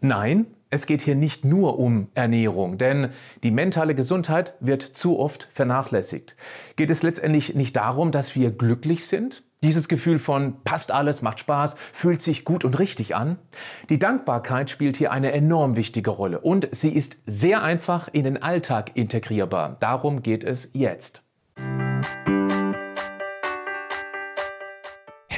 Nein, es geht hier nicht nur um Ernährung, denn die mentale Gesundheit wird zu oft vernachlässigt. Geht es letztendlich nicht darum, dass wir glücklich sind? Dieses Gefühl von passt alles, macht Spaß, fühlt sich gut und richtig an. Die Dankbarkeit spielt hier eine enorm wichtige Rolle und sie ist sehr einfach in den Alltag integrierbar. Darum geht es jetzt.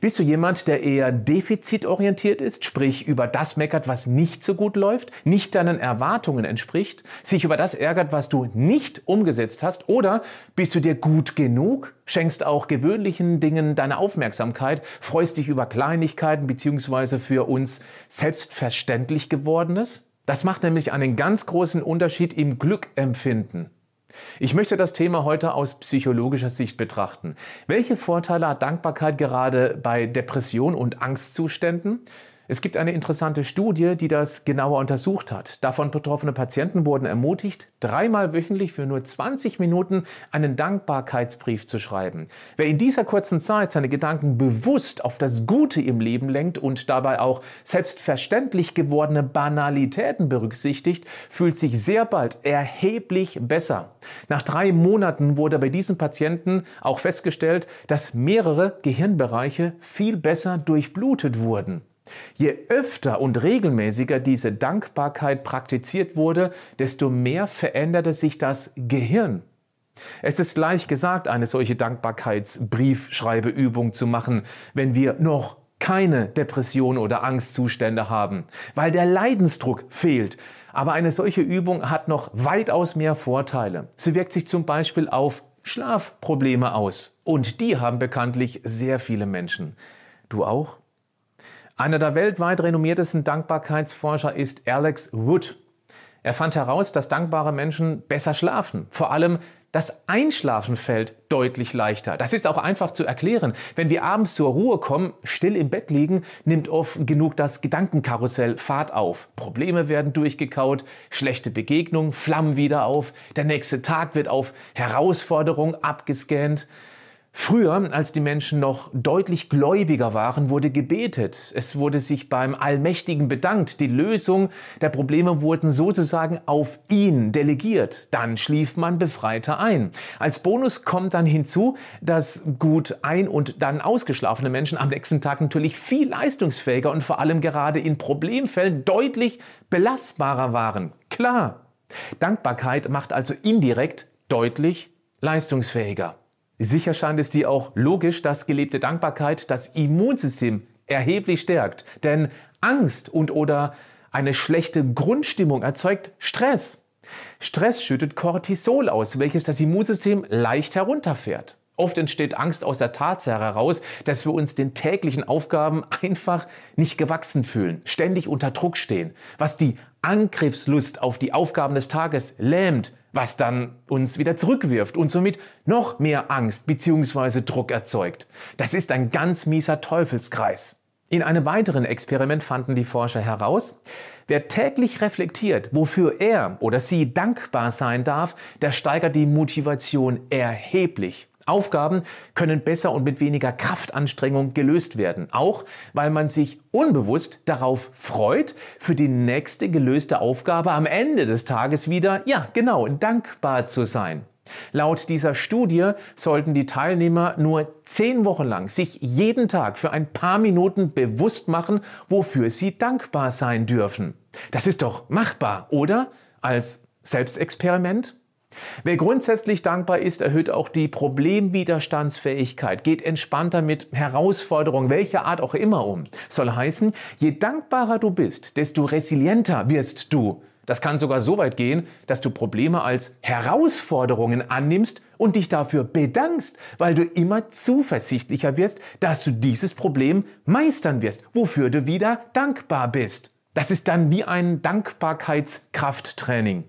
Bist du jemand, der eher defizitorientiert ist, sprich über das meckert, was nicht so gut läuft, nicht deinen Erwartungen entspricht, sich über das ärgert, was du nicht umgesetzt hast? Oder bist du dir gut genug, schenkst auch gewöhnlichen Dingen deine Aufmerksamkeit, freust dich über Kleinigkeiten bzw. für uns selbstverständlich gewordenes? Das macht nämlich einen ganz großen Unterschied im Glückempfinden. Ich möchte das Thema heute aus psychologischer Sicht betrachten. Welche Vorteile hat Dankbarkeit gerade bei Depression und Angstzuständen? Es gibt eine interessante Studie, die das genauer untersucht hat. Davon betroffene Patienten wurden ermutigt, dreimal wöchentlich für nur 20 Minuten einen Dankbarkeitsbrief zu schreiben. Wer in dieser kurzen Zeit seine Gedanken bewusst auf das Gute im Leben lenkt und dabei auch selbstverständlich gewordene Banalitäten berücksichtigt, fühlt sich sehr bald erheblich besser. Nach drei Monaten wurde bei diesen Patienten auch festgestellt, dass mehrere Gehirnbereiche viel besser durchblutet wurden. Je öfter und regelmäßiger diese Dankbarkeit praktiziert wurde, desto mehr veränderte sich das Gehirn. Es ist leicht gesagt, eine solche Dankbarkeitsbriefschreibeübung zu machen, wenn wir noch keine Depression oder Angstzustände haben, weil der Leidensdruck fehlt. Aber eine solche Übung hat noch weitaus mehr Vorteile. Sie wirkt sich zum Beispiel auf Schlafprobleme aus. Und die haben bekanntlich sehr viele Menschen. Du auch? Einer der weltweit renommiertesten Dankbarkeitsforscher ist Alex Wood. Er fand heraus, dass dankbare Menschen besser schlafen. Vor allem das Einschlafen fällt deutlich leichter. Das ist auch einfach zu erklären. Wenn wir abends zur Ruhe kommen, still im Bett liegen, nimmt oft genug das Gedankenkarussell Fahrt auf. Probleme werden durchgekaut, schlechte Begegnungen flammen wieder auf, der nächste Tag wird auf Herausforderung abgescannt. Früher, als die Menschen noch deutlich gläubiger waren, wurde gebetet. Es wurde sich beim Allmächtigen bedankt. Die Lösung der Probleme wurden sozusagen auf ihn delegiert. Dann schlief man befreiter ein. Als Bonus kommt dann hinzu, dass gut ein- und dann ausgeschlafene Menschen am nächsten Tag natürlich viel leistungsfähiger und vor allem gerade in Problemfällen deutlich belastbarer waren. Klar. Dankbarkeit macht also indirekt deutlich leistungsfähiger. Sicher scheint es dir auch logisch, dass gelebte Dankbarkeit das Immunsystem erheblich stärkt. Denn Angst und oder eine schlechte Grundstimmung erzeugt Stress. Stress schüttet Cortisol aus, welches das Immunsystem leicht herunterfährt. Oft entsteht Angst aus der Tatsache heraus, dass wir uns den täglichen Aufgaben einfach nicht gewachsen fühlen, ständig unter Druck stehen, was die Angriffslust auf die Aufgaben des Tages lähmt, was dann uns wieder zurückwirft und somit noch mehr Angst bzw. Druck erzeugt. Das ist ein ganz mieser Teufelskreis. In einem weiteren Experiment fanden die Forscher heraus, wer täglich reflektiert, wofür er oder sie dankbar sein darf, der steigert die Motivation erheblich. Aufgaben können besser und mit weniger Kraftanstrengung gelöst werden, auch weil man sich unbewusst darauf freut, für die nächste gelöste Aufgabe am Ende des Tages wieder, ja genau, dankbar zu sein. Laut dieser Studie sollten die Teilnehmer nur zehn Wochen lang sich jeden Tag für ein paar Minuten bewusst machen, wofür sie dankbar sein dürfen. Das ist doch machbar, oder? Als Selbstexperiment? Wer grundsätzlich dankbar ist, erhöht auch die Problemwiderstandsfähigkeit, geht entspannter mit Herausforderungen welcher Art auch immer um. Soll heißen, je dankbarer du bist, desto resilienter wirst du. Das kann sogar so weit gehen, dass du Probleme als Herausforderungen annimmst und dich dafür bedankst, weil du immer zuversichtlicher wirst, dass du dieses Problem meistern wirst, wofür du wieder dankbar bist. Das ist dann wie ein Dankbarkeitskrafttraining.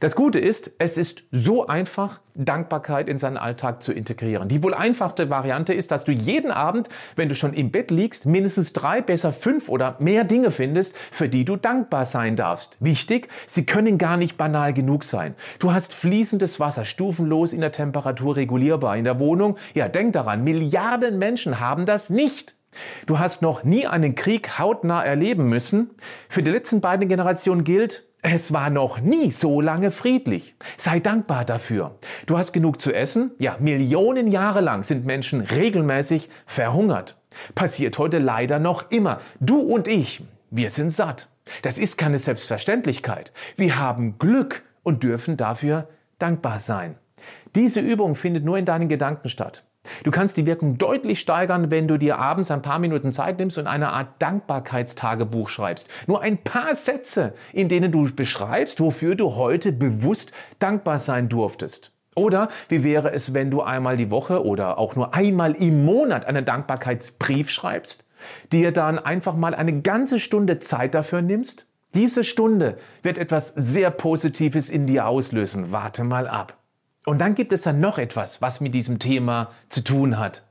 Das Gute ist, es ist so einfach, Dankbarkeit in seinen Alltag zu integrieren. Die wohl einfachste Variante ist, dass du jeden Abend, wenn du schon im Bett liegst, mindestens drei, besser fünf oder mehr Dinge findest, für die du dankbar sein darfst. Wichtig, sie können gar nicht banal genug sein. Du hast fließendes Wasser, stufenlos in der Temperatur regulierbar in der Wohnung. Ja, denk daran, Milliarden Menschen haben das nicht. Du hast noch nie einen Krieg hautnah erleben müssen. Für die letzten beiden Generationen gilt, es war noch nie so lange friedlich. Sei dankbar dafür. Du hast genug zu essen? Ja, Millionen Jahre lang sind Menschen regelmäßig verhungert. Passiert heute leider noch immer. Du und ich, wir sind satt. Das ist keine Selbstverständlichkeit. Wir haben Glück und dürfen dafür dankbar sein. Diese Übung findet nur in deinen Gedanken statt. Du kannst die Wirkung deutlich steigern, wenn du dir abends ein paar Minuten Zeit nimmst und eine Art Dankbarkeitstagebuch schreibst. Nur ein paar Sätze, in denen du beschreibst, wofür du heute bewusst dankbar sein durftest. Oder wie wäre es, wenn du einmal die Woche oder auch nur einmal im Monat einen Dankbarkeitsbrief schreibst, dir dann einfach mal eine ganze Stunde Zeit dafür nimmst? Diese Stunde wird etwas sehr Positives in dir auslösen. Warte mal ab. Und dann gibt es dann noch etwas, was mit diesem Thema zu tun hat.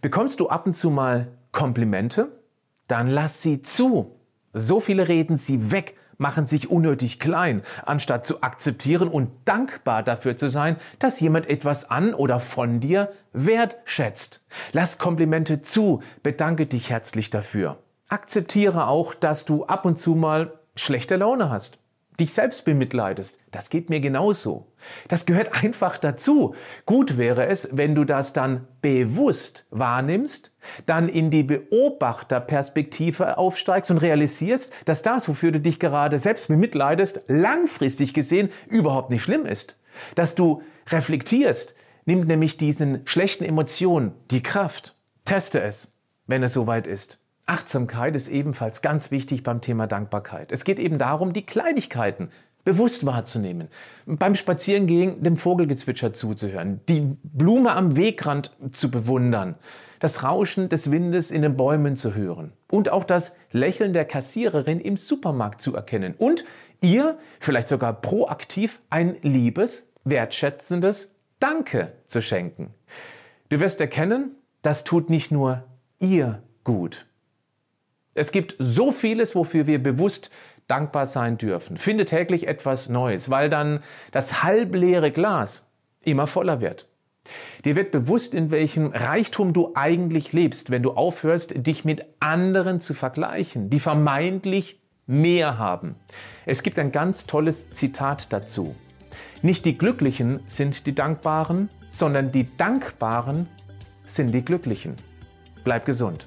Bekommst du ab und zu mal Komplimente? Dann lass sie zu. So viele reden sie weg, machen sich unnötig klein, anstatt zu akzeptieren und dankbar dafür zu sein, dass jemand etwas an oder von dir wertschätzt. Lass Komplimente zu, bedanke dich herzlich dafür. Akzeptiere auch, dass du ab und zu mal schlechte Laune hast dich selbst bemitleidest. Das geht mir genauso. Das gehört einfach dazu. Gut wäre es, wenn du das dann bewusst wahrnimmst, dann in die Beobachterperspektive aufsteigst und realisierst, dass das, wofür du dich gerade selbst bemitleidest, langfristig gesehen überhaupt nicht schlimm ist. Dass du reflektierst, nimmt nämlich diesen schlechten Emotionen die Kraft. Teste es, wenn es soweit ist. Achtsamkeit ist ebenfalls ganz wichtig beim Thema Dankbarkeit. Es geht eben darum, die Kleinigkeiten bewusst wahrzunehmen. Beim Spazierengehen dem Vogelgezwitscher zuzuhören, die Blume am Wegrand zu bewundern, das Rauschen des Windes in den Bäumen zu hören und auch das Lächeln der Kassiererin im Supermarkt zu erkennen und ihr vielleicht sogar proaktiv ein liebes, wertschätzendes Danke zu schenken. Du wirst erkennen, das tut nicht nur ihr gut. Es gibt so vieles, wofür wir bewusst dankbar sein dürfen. Finde täglich etwas Neues, weil dann das halbleere Glas immer voller wird. Dir wird bewusst, in welchem Reichtum du eigentlich lebst, wenn du aufhörst, dich mit anderen zu vergleichen, die vermeintlich mehr haben. Es gibt ein ganz tolles Zitat dazu. Nicht die Glücklichen sind die Dankbaren, sondern die Dankbaren sind die Glücklichen. Bleib gesund